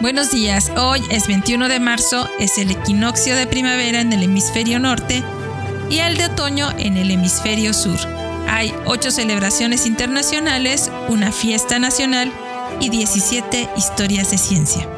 Buenos días, hoy es 21 de marzo, es el equinoccio de primavera en el hemisferio norte y el de otoño en el hemisferio sur. Hay ocho celebraciones internacionales, una fiesta nacional y 17 historias de ciencia.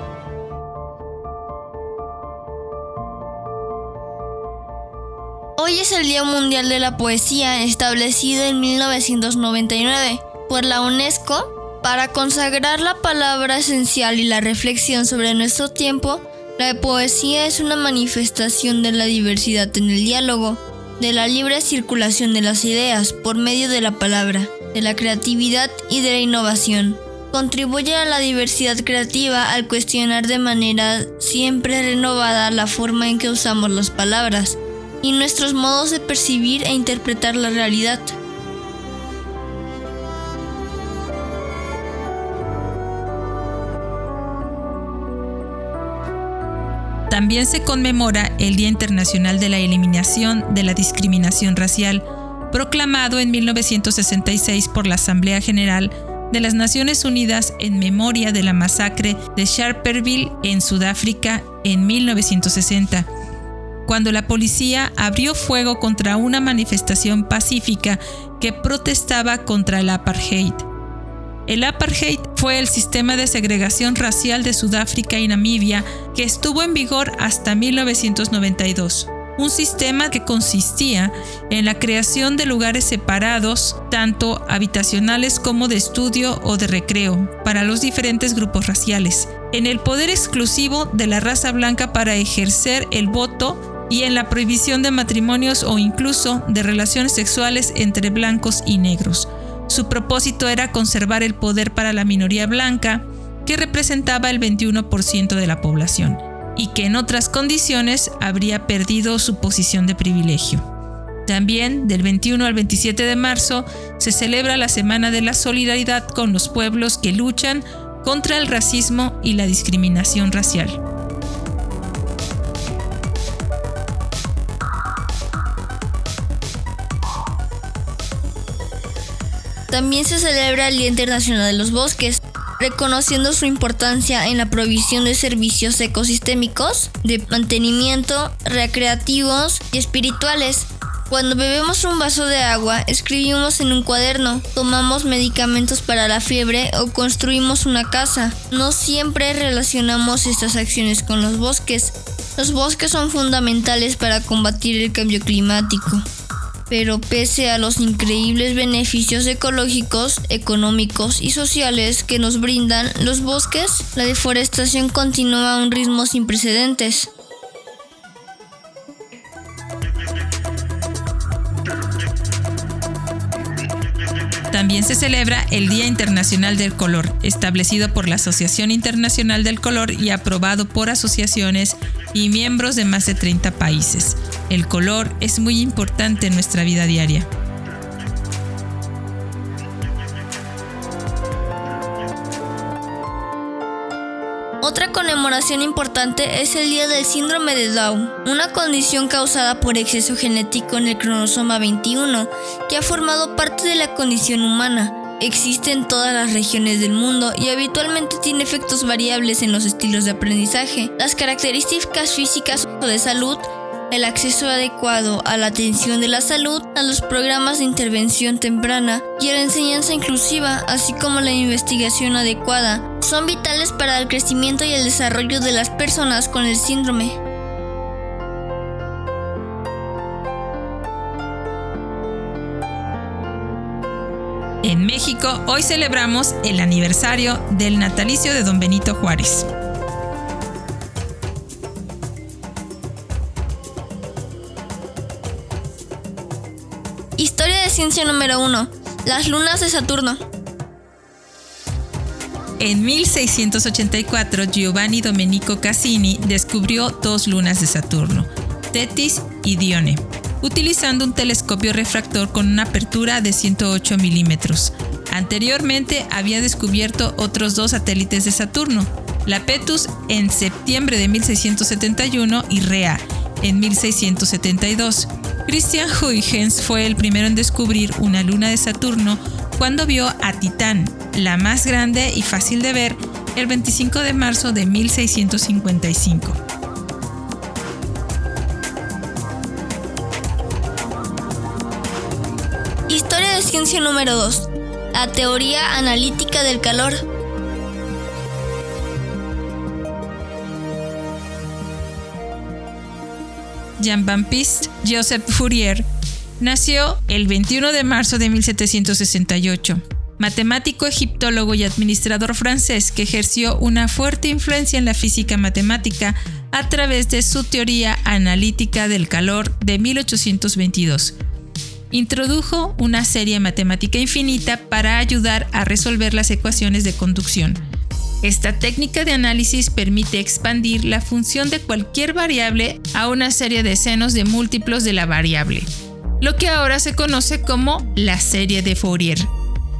Hoy es el Día Mundial de la Poesía establecido en 1999 por la UNESCO para consagrar la palabra esencial y la reflexión sobre nuestro tiempo, la poesía es una manifestación de la diversidad en el diálogo, de la libre circulación de las ideas por medio de la palabra, de la creatividad y de la innovación. Contribuye a la diversidad creativa al cuestionar de manera siempre renovada la forma en que usamos las palabras y nuestros modos de percibir e interpretar la realidad. También se conmemora el Día Internacional de la Eliminación de la Discriminación Racial, proclamado en 1966 por la Asamblea General de las Naciones Unidas en memoria de la masacre de Sharperville en Sudáfrica en 1960, cuando la policía abrió fuego contra una manifestación pacífica que protestaba contra el apartheid. El apartheid fue el sistema de segregación racial de Sudáfrica y Namibia que estuvo en vigor hasta 1992. Un sistema que consistía en la creación de lugares separados, tanto habitacionales como de estudio o de recreo, para los diferentes grupos raciales, en el poder exclusivo de la raza blanca para ejercer el voto y en la prohibición de matrimonios o incluso de relaciones sexuales entre blancos y negros. Su propósito era conservar el poder para la minoría blanca, que representaba el 21% de la población, y que en otras condiciones habría perdido su posición de privilegio. También, del 21 al 27 de marzo, se celebra la Semana de la Solidaridad con los pueblos que luchan contra el racismo y la discriminación racial. También se celebra el Día Internacional de los Bosques, reconociendo su importancia en la provisión de servicios ecosistémicos, de mantenimiento, recreativos y espirituales. Cuando bebemos un vaso de agua, escribimos en un cuaderno, tomamos medicamentos para la fiebre o construimos una casa. No siempre relacionamos estas acciones con los bosques. Los bosques son fundamentales para combatir el cambio climático pero pese a los increíbles beneficios ecológicos, económicos y sociales que nos brindan los bosques, la deforestación continúa a un ritmo sin precedentes. También se celebra el Día Internacional del Color, establecido por la Asociación Internacional del Color y aprobado por asociaciones y miembros de más de 30 países. El color es muy importante en nuestra vida diaria. Otra conmemoración importante es el Día del Síndrome de Down, una condición causada por exceso genético en el cronosoma 21 que ha formado parte de la condición humana. Existe en todas las regiones del mundo y habitualmente tiene efectos variables en los estilos de aprendizaje. Las características físicas o de salud el acceso adecuado a la atención de la salud, a los programas de intervención temprana y a la enseñanza inclusiva, así como la investigación adecuada, son vitales para el crecimiento y el desarrollo de las personas con el síndrome. En México hoy celebramos el aniversario del natalicio de don Benito Juárez. Ciencia número 1. Las lunas de Saturno. En 1684, Giovanni Domenico Cassini descubrió dos lunas de Saturno, Tetis y Dione, utilizando un telescopio refractor con una apertura de 108 milímetros. Anteriormente había descubierto otros dos satélites de Saturno, la Petus en septiembre de 1671 y Rea en 1672. Christian Huygens fue el primero en descubrir una luna de Saturno cuando vio a Titán, la más grande y fácil de ver, el 25 de marzo de 1655. Historia de ciencia número 2. La teoría analítica del calor. Jean-Baptiste Joseph Fourier nació el 21 de marzo de 1768 matemático egiptólogo y administrador francés que ejerció una fuerte influencia en la física matemática a través de su teoría analítica del calor de 1822. Introdujo una serie matemática infinita para ayudar a resolver las ecuaciones de conducción. Esta técnica de análisis permite expandir la función de cualquier variable a una serie de senos de múltiplos de la variable, lo que ahora se conoce como la serie de Fourier.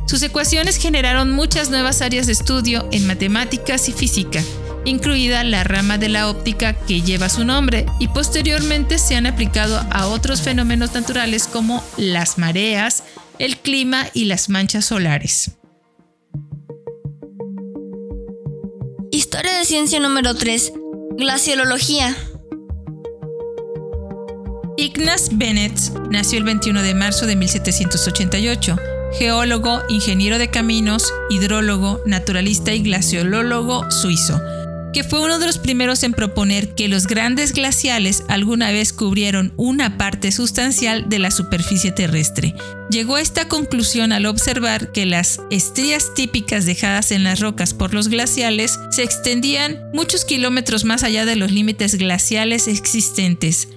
Sus ecuaciones generaron muchas nuevas áreas de estudio en matemáticas y física, incluida la rama de la óptica que lleva su nombre, y posteriormente se han aplicado a otros fenómenos naturales como las mareas, el clima y las manchas solares. Historia de ciencia número 3. Glaciología. Ignaz Bennett nació el 21 de marzo de 1788 geólogo, ingeniero de caminos, hidrólogo, naturalista y glaciolólogo suizo, que fue uno de los primeros en proponer que los grandes glaciales alguna vez cubrieron una parte sustancial de la superficie terrestre. Llegó a esta conclusión al observar que las estrías típicas dejadas en las rocas por los glaciales se extendían muchos kilómetros más allá de los límites glaciales existentes,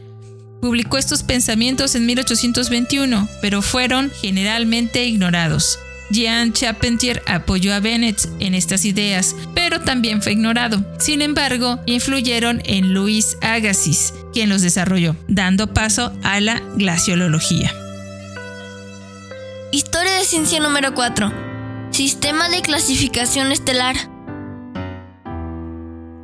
Publicó estos pensamientos en 1821, pero fueron generalmente ignorados. Jean Charpentier apoyó a Bennett en estas ideas, pero también fue ignorado. Sin embargo, influyeron en Louis Agassiz, quien los desarrolló, dando paso a la glaciología. Historia de ciencia número 4. Sistema de clasificación estelar.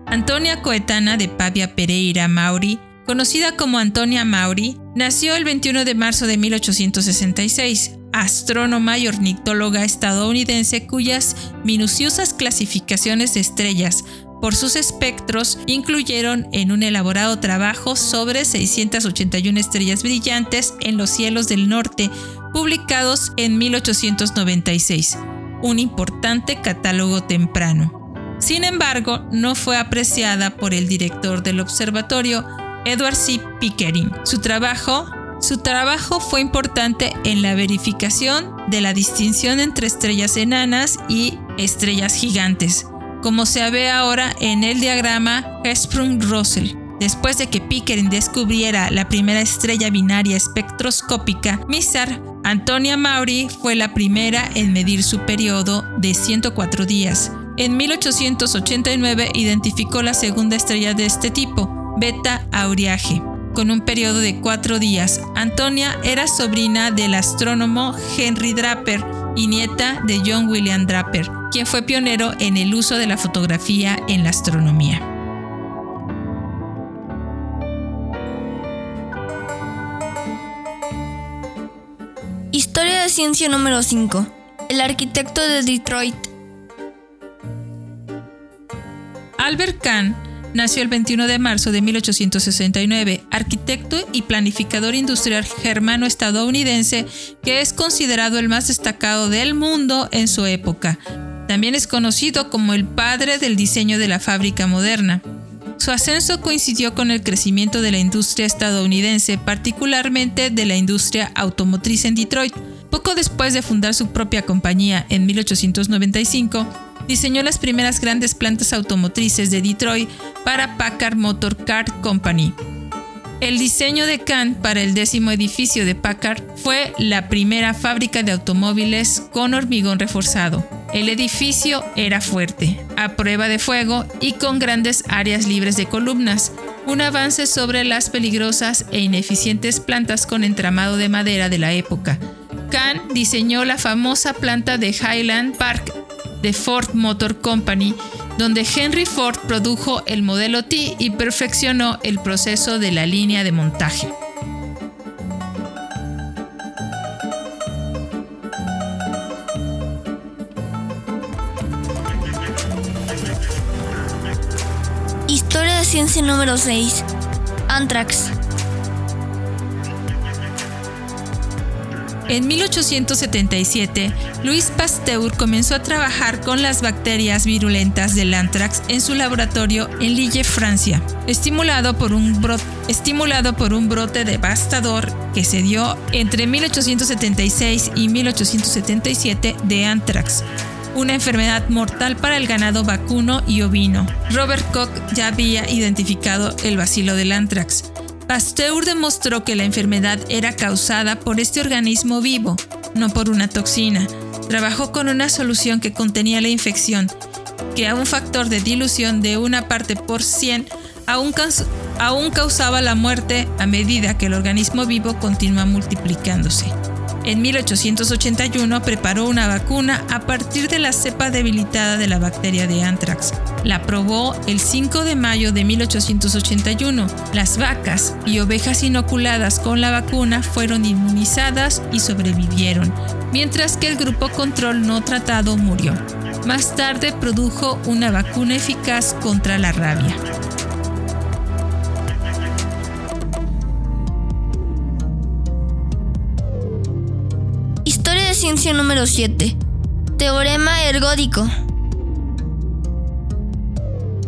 Antonia Coetana de Pavia Pereira Mauri conocida como Antonia Mauri, nació el 21 de marzo de 1866, astrónoma y ornitóloga estadounidense cuyas minuciosas clasificaciones de estrellas por sus espectros incluyeron en un elaborado trabajo sobre 681 estrellas brillantes en los cielos del norte, publicados en 1896, un importante catálogo temprano. Sin embargo, no fue apreciada por el director del observatorio, Edward C. Pickering. Su trabajo, su trabajo fue importante en la verificación de la distinción entre estrellas enanas y estrellas gigantes, como se ve ahora en el diagrama Hesprung-Russell. Después de que Pickering descubriera la primera estrella binaria espectroscópica, Mizar, Antonia Maury fue la primera en medir su periodo de 104 días. En 1889 identificó la segunda estrella de este tipo, Beta Auriaje. Con un periodo de cuatro días, Antonia era sobrina del astrónomo Henry Draper y nieta de John William Draper, quien fue pionero en el uso de la fotografía en la astronomía. Historia de ciencia número 5. El arquitecto de Detroit. Albert Kahn Nació el 21 de marzo de 1869, arquitecto y planificador industrial germano-estadounidense que es considerado el más destacado del mundo en su época. También es conocido como el padre del diseño de la fábrica moderna. Su ascenso coincidió con el crecimiento de la industria estadounidense, particularmente de la industria automotriz en Detroit. Poco después de fundar su propia compañía en 1895, diseñó las primeras grandes plantas automotrices de Detroit para Packard Motor Car Company. El diseño de Kahn para el décimo edificio de Packard fue la primera fábrica de automóviles con hormigón reforzado. El edificio era fuerte, a prueba de fuego y con grandes áreas libres de columnas, un avance sobre las peligrosas e ineficientes plantas con entramado de madera de la época. Kahn diseñó la famosa planta de Highland Park de Ford Motor Company, donde Henry Ford produjo el modelo T y perfeccionó el proceso de la línea de montaje. Historia de ciencia número 6. Antrax. En 1877, Louis Pasteur comenzó a trabajar con las bacterias virulentas del anthrax en su laboratorio en Lille, Francia, estimulado por un, brote, estimulado por un brote devastador que se dio entre 1876 y 1877 de anthrax, una enfermedad mortal para el ganado vacuno y ovino. Robert Koch ya había identificado el bacilo del anthrax. Pasteur demostró que la enfermedad era causada por este organismo vivo, no por una toxina. Trabajó con una solución que contenía la infección, que a un factor de dilución de una parte por 100 aún, aún causaba la muerte a medida que el organismo vivo continúa multiplicándose. En 1881 preparó una vacuna a partir de la cepa debilitada de la bacteria de anthrax. La probó el 5 de mayo de 1881. Las vacas y ovejas inoculadas con la vacuna fueron inmunizadas y sobrevivieron, mientras que el grupo control no tratado murió. Más tarde produjo una vacuna eficaz contra la rabia. Número 7. Teorema ergódico.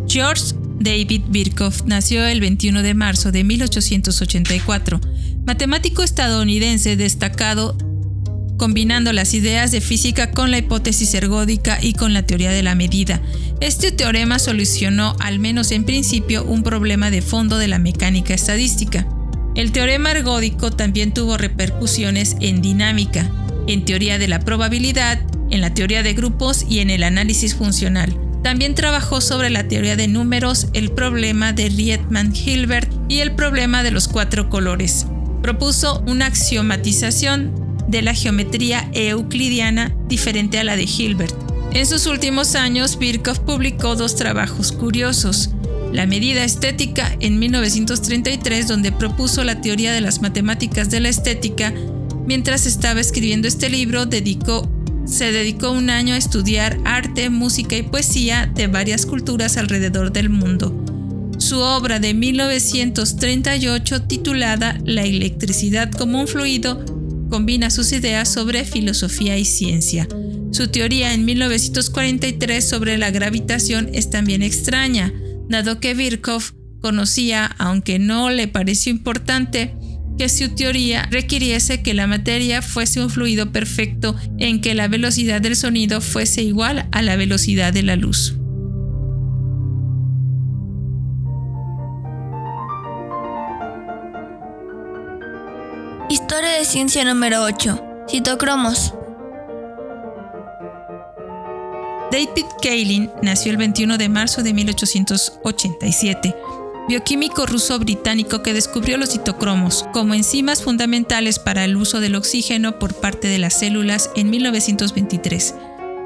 George David Birkhoff nació el 21 de marzo de 1884, matemático estadounidense destacado combinando las ideas de física con la hipótesis ergódica y con la teoría de la medida. Este teorema solucionó, al menos en principio, un problema de fondo de la mecánica estadística. El teorema ergódico también tuvo repercusiones en dinámica, en teoría de la probabilidad, en la teoría de grupos y en el análisis funcional. También trabajó sobre la teoría de números, el problema de Riemann-Hilbert y el problema de los cuatro colores. Propuso una axiomatización de la geometría euclidiana diferente a la de Hilbert. En sus últimos años, Birkhoff publicó dos trabajos curiosos. La medida estética en 1933, donde propuso la teoría de las matemáticas de la estética Mientras estaba escribiendo este libro, se dedicó un año a estudiar arte, música y poesía de varias culturas alrededor del mundo. Su obra de 1938, titulada La electricidad como un fluido, combina sus ideas sobre filosofía y ciencia. Su teoría en 1943 sobre la gravitación es también extraña, dado que Birkhoff conocía, aunque no le pareció importante, que su teoría requiriese que la materia fuese un fluido perfecto en que la velocidad del sonido fuese igual a la velocidad de la luz. Historia de ciencia número 8. Citocromos. David Kaelin nació el 21 de marzo de 1887 bioquímico ruso-británico que descubrió los citocromos como enzimas fundamentales para el uso del oxígeno por parte de las células en 1923.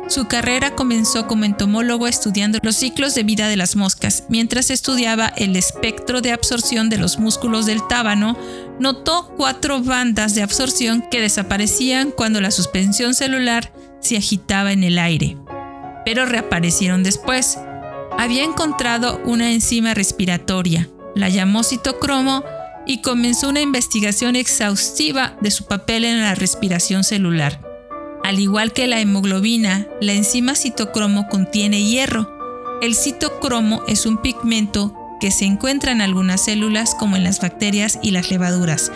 Su carrera comenzó como entomólogo estudiando los ciclos de vida de las moscas. Mientras estudiaba el espectro de absorción de los músculos del tábano, notó cuatro bandas de absorción que desaparecían cuando la suspensión celular se agitaba en el aire, pero reaparecieron después había encontrado una enzima respiratoria, la llamó citocromo y comenzó una investigación exhaustiva de su papel en la respiración celular. Al igual que la hemoglobina, la enzima citocromo contiene hierro. El citocromo es un pigmento que se encuentra en algunas células como en las bacterias y las levaduras.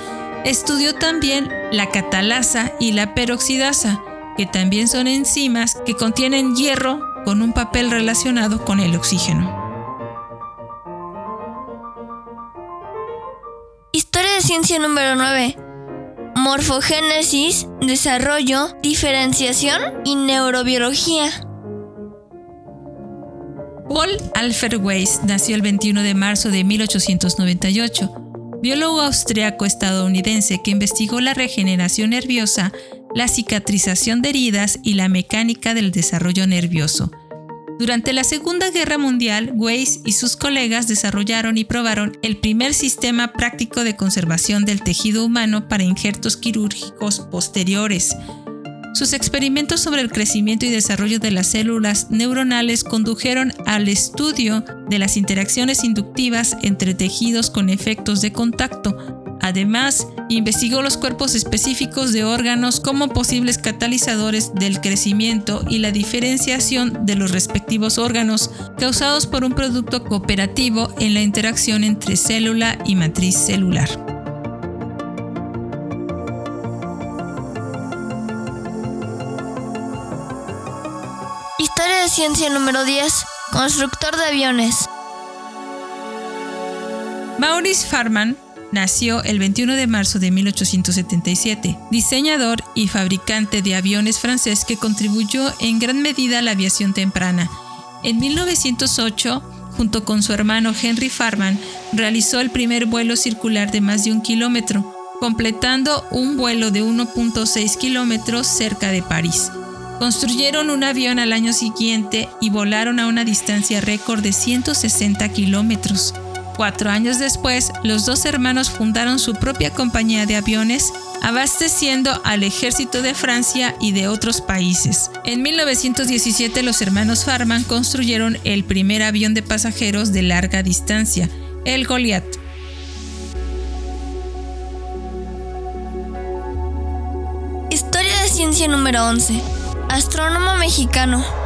Estudió también la catalasa y la peroxidasa, que también son enzimas que contienen hierro con un papel relacionado con el oxígeno. Historia de ciencia número 9. Morfogénesis, desarrollo, diferenciación y neurobiología. Paul Alfred Weiss nació el 21 de marzo de 1898, biólogo austriaco estadounidense que investigó la regeneración nerviosa la cicatrización de heridas y la mecánica del desarrollo nervioso. Durante la Segunda Guerra Mundial, Weiss y sus colegas desarrollaron y probaron el primer sistema práctico de conservación del tejido humano para injertos quirúrgicos posteriores. Sus experimentos sobre el crecimiento y desarrollo de las células neuronales condujeron al estudio de las interacciones inductivas entre tejidos con efectos de contacto, Además, investigó los cuerpos específicos de órganos como posibles catalizadores del crecimiento y la diferenciación de los respectivos órganos causados por un producto cooperativo en la interacción entre célula y matriz celular. Historia de ciencia número 10. Constructor de aviones. Maurice Farman Nació el 21 de marzo de 1877, diseñador y fabricante de aviones francés que contribuyó en gran medida a la aviación temprana. En 1908, junto con su hermano Henry Farman, realizó el primer vuelo circular de más de un kilómetro, completando un vuelo de 1.6 kilómetros cerca de París. Construyeron un avión al año siguiente y volaron a una distancia récord de 160 kilómetros. Cuatro años después, los dos hermanos fundaron su propia compañía de aviones, abasteciendo al ejército de Francia y de otros países. En 1917, los hermanos Farman construyeron el primer avión de pasajeros de larga distancia, el Goliath. Historia de ciencia número 11. Astrónomo mexicano.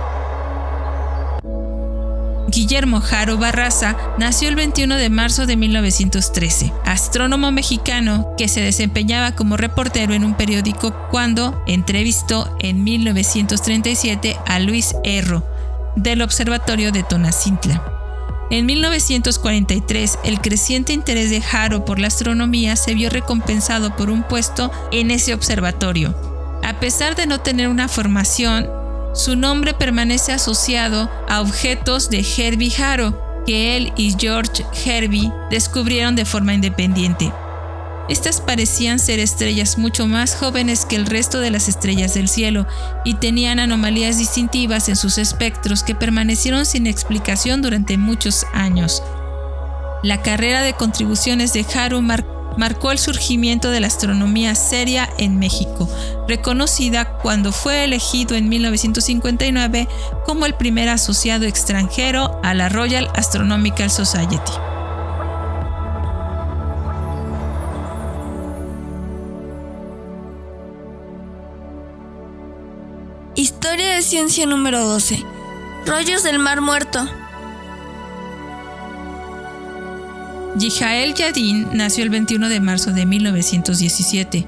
Guillermo Jaro Barraza nació el 21 de marzo de 1913, astrónomo mexicano que se desempeñaba como reportero en un periódico cuando entrevistó en 1937 a Luis Erro del Observatorio de Tonacintla. En 1943, el creciente interés de Jaro por la astronomía se vio recompensado por un puesto en ese observatorio. A pesar de no tener una formación su nombre permanece asociado a objetos de Herbie Haro, que él y George Herbie descubrieron de forma independiente. Estas parecían ser estrellas mucho más jóvenes que el resto de las estrellas del cielo y tenían anomalías distintivas en sus espectros que permanecieron sin explicación durante muchos años. La carrera de contribuciones de Haro marcó marcó el surgimiento de la astronomía seria en México, reconocida cuando fue elegido en 1959 como el primer asociado extranjero a la Royal Astronomical Society. Historia de ciencia número 12. Rollos del Mar Muerto. Yijael Yadin nació el 21 de marzo de 1917,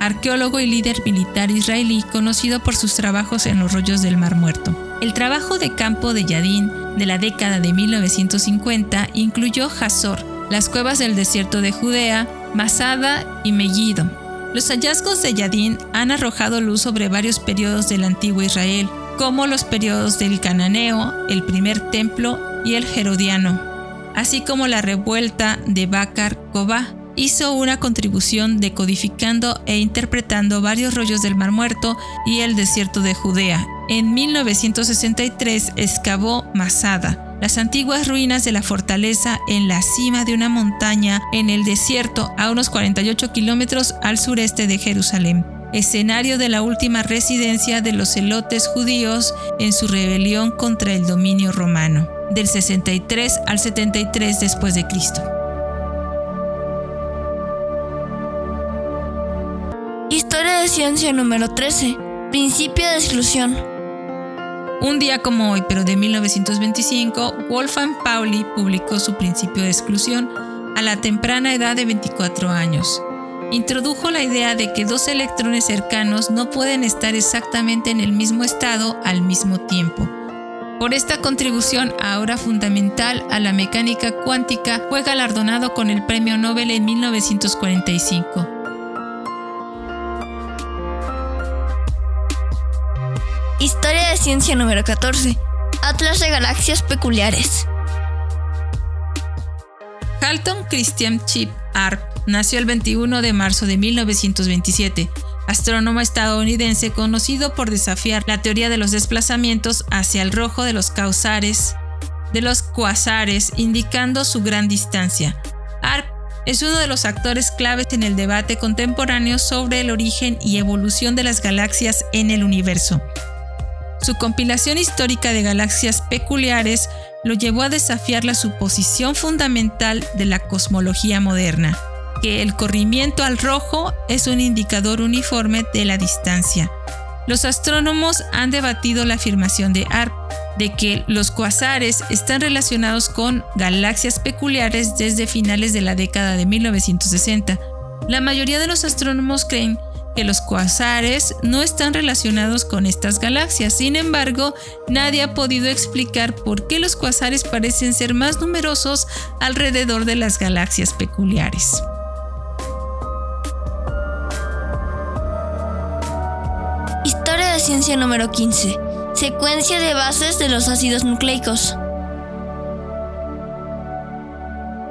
arqueólogo y líder militar israelí conocido por sus trabajos en los rollos del Mar Muerto. El trabajo de campo de Yadin de la década de 1950 incluyó Hazor, las cuevas del desierto de Judea, Masada y Megiddo. Los hallazgos de Yadin han arrojado luz sobre varios periodos del antiguo Israel, como los periodos del Cananeo, el primer templo y el Herodiano así como la revuelta de Bakar Kobá, hizo una contribución decodificando e interpretando varios rollos del Mar Muerto y el desierto de Judea. En 1963 excavó Masada, las antiguas ruinas de la fortaleza en la cima de una montaña en el desierto a unos 48 kilómetros al sureste de Jerusalén, escenario de la última residencia de los celotes judíos en su rebelión contra el dominio romano del 63 al 73 después de Cristo. Historia de ciencia número 13. Principio de exclusión. Un día como hoy, pero de 1925, Wolfgang Pauli publicó su principio de exclusión a la temprana edad de 24 años. Introdujo la idea de que dos electrones cercanos no pueden estar exactamente en el mismo estado al mismo tiempo por esta contribución ahora fundamental a la mecánica cuántica fue galardonado con el Premio Nobel en 1945. Historia de ciencia número 14. Atlas de galaxias peculiares. Halton Christian Chip Arp nació el 21 de marzo de 1927 astrónomo estadounidense conocido por desafiar la teoría de los desplazamientos hacia el rojo de los causares de los cuasares, indicando su gran distancia. Arp es uno de los actores claves en el debate contemporáneo sobre el origen y evolución de las galaxias en el universo. Su compilación histórica de galaxias peculiares lo llevó a desafiar la suposición fundamental de la cosmología moderna, que el corrimiento al rojo es un indicador uniforme de la distancia. Los astrónomos han debatido la afirmación de ARP de que los cuasares están relacionados con galaxias peculiares desde finales de la década de 1960. La mayoría de los astrónomos creen que los cuasares no están relacionados con estas galaxias. Sin embargo, nadie ha podido explicar por qué los cuasares parecen ser más numerosos alrededor de las galaxias peculiares. Ciencia número 15. Secuencia de bases de los ácidos nucleicos.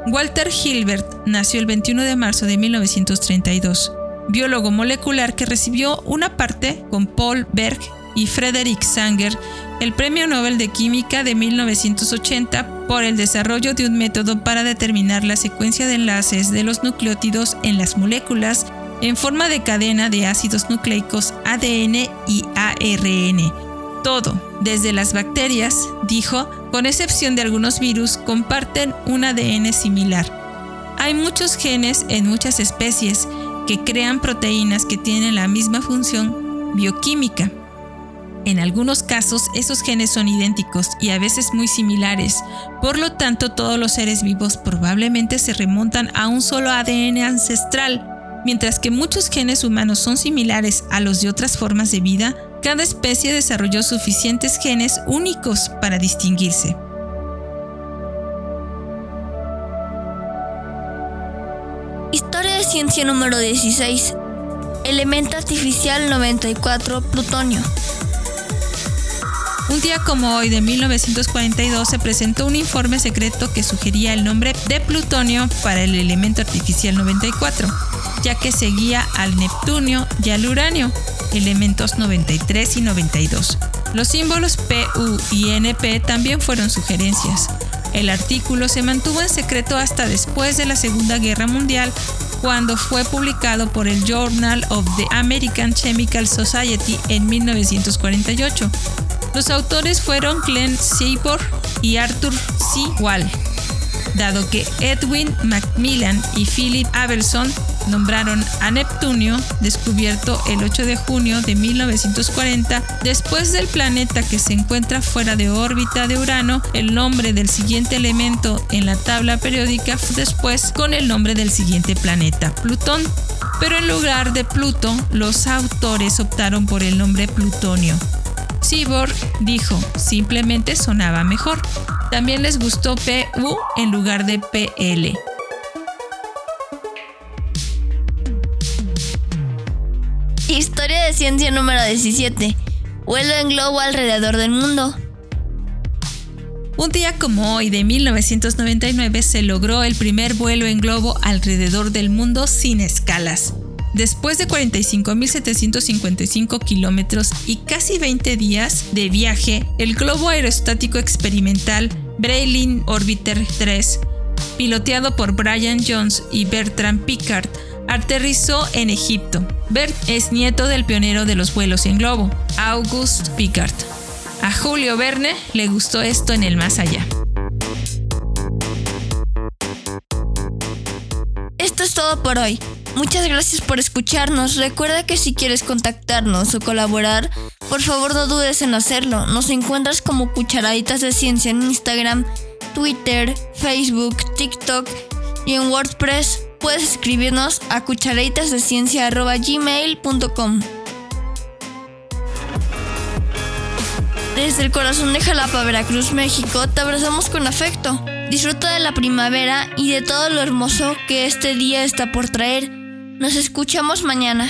Walter Hilbert nació el 21 de marzo de 1932 biólogo molecular que recibió una parte con Paul Berg y Frederick Sanger el Premio Nobel de Química de 1980 por el desarrollo de un método para determinar la secuencia de enlaces de los nucleótidos en las moléculas en forma de cadena de ácidos nucleicos ADN y ARN. Todo, desde las bacterias, dijo, con excepción de algunos virus, comparten un ADN similar. Hay muchos genes en muchas especies que crean proteínas que tienen la misma función bioquímica. En algunos casos esos genes son idénticos y a veces muy similares, por lo tanto todos los seres vivos probablemente se remontan a un solo ADN ancestral. Mientras que muchos genes humanos son similares a los de otras formas de vida, cada especie desarrolló suficientes genes únicos para distinguirse. Ciencia número 16. Elemento artificial 94, plutonio. Un día como hoy de 1942 se presentó un informe secreto que sugería el nombre de plutonio para el elemento artificial 94, ya que seguía al neptunio y al uranio, elementos 93 y 92. Los símbolos PU y NP también fueron sugerencias. El artículo se mantuvo en secreto hasta después de la Segunda Guerra Mundial cuando fue publicado por el Journal of the American Chemical Society en 1948. Los autores fueron Glenn Seaborg y Arthur C. Wall dado que Edwin Macmillan y Philip Abelson nombraron a Neptunio, descubierto el 8 de junio de 1940, después del planeta que se encuentra fuera de órbita de Urano, el nombre del siguiente elemento en la tabla periódica después con el nombre del siguiente planeta, Plutón. Pero en lugar de Pluto, los autores optaron por el nombre Plutonio. Seaborg dijo, simplemente sonaba mejor. También les gustó PU en lugar de PL. Ciencia número 17. Vuelo en globo alrededor del mundo. Un día como hoy de 1999 se logró el primer vuelo en globo alrededor del mundo sin escalas. Después de 45.755 kilómetros y casi 20 días de viaje, el globo aerostático experimental Breitling Orbiter 3, piloteado por Brian Jones y Bertrand Piccard, aterrizó en Egipto. Bert es nieto del pionero de los vuelos en globo, August Piccard. A Julio Verne le gustó esto en el más allá. Esto es todo por hoy. Muchas gracias por escucharnos. Recuerda que si quieres contactarnos o colaborar, por favor no dudes en hacerlo. Nos encuentras como Cucharaditas de Ciencia en Instagram, Twitter, Facebook, TikTok y en WordPress. Puedes escribirnos a cucharaditasdeciencia.gmail.com Desde el corazón de Jalapa, Veracruz, México, te abrazamos con afecto. Disfruta de la primavera y de todo lo hermoso que este día está por traer. Nos escuchamos mañana.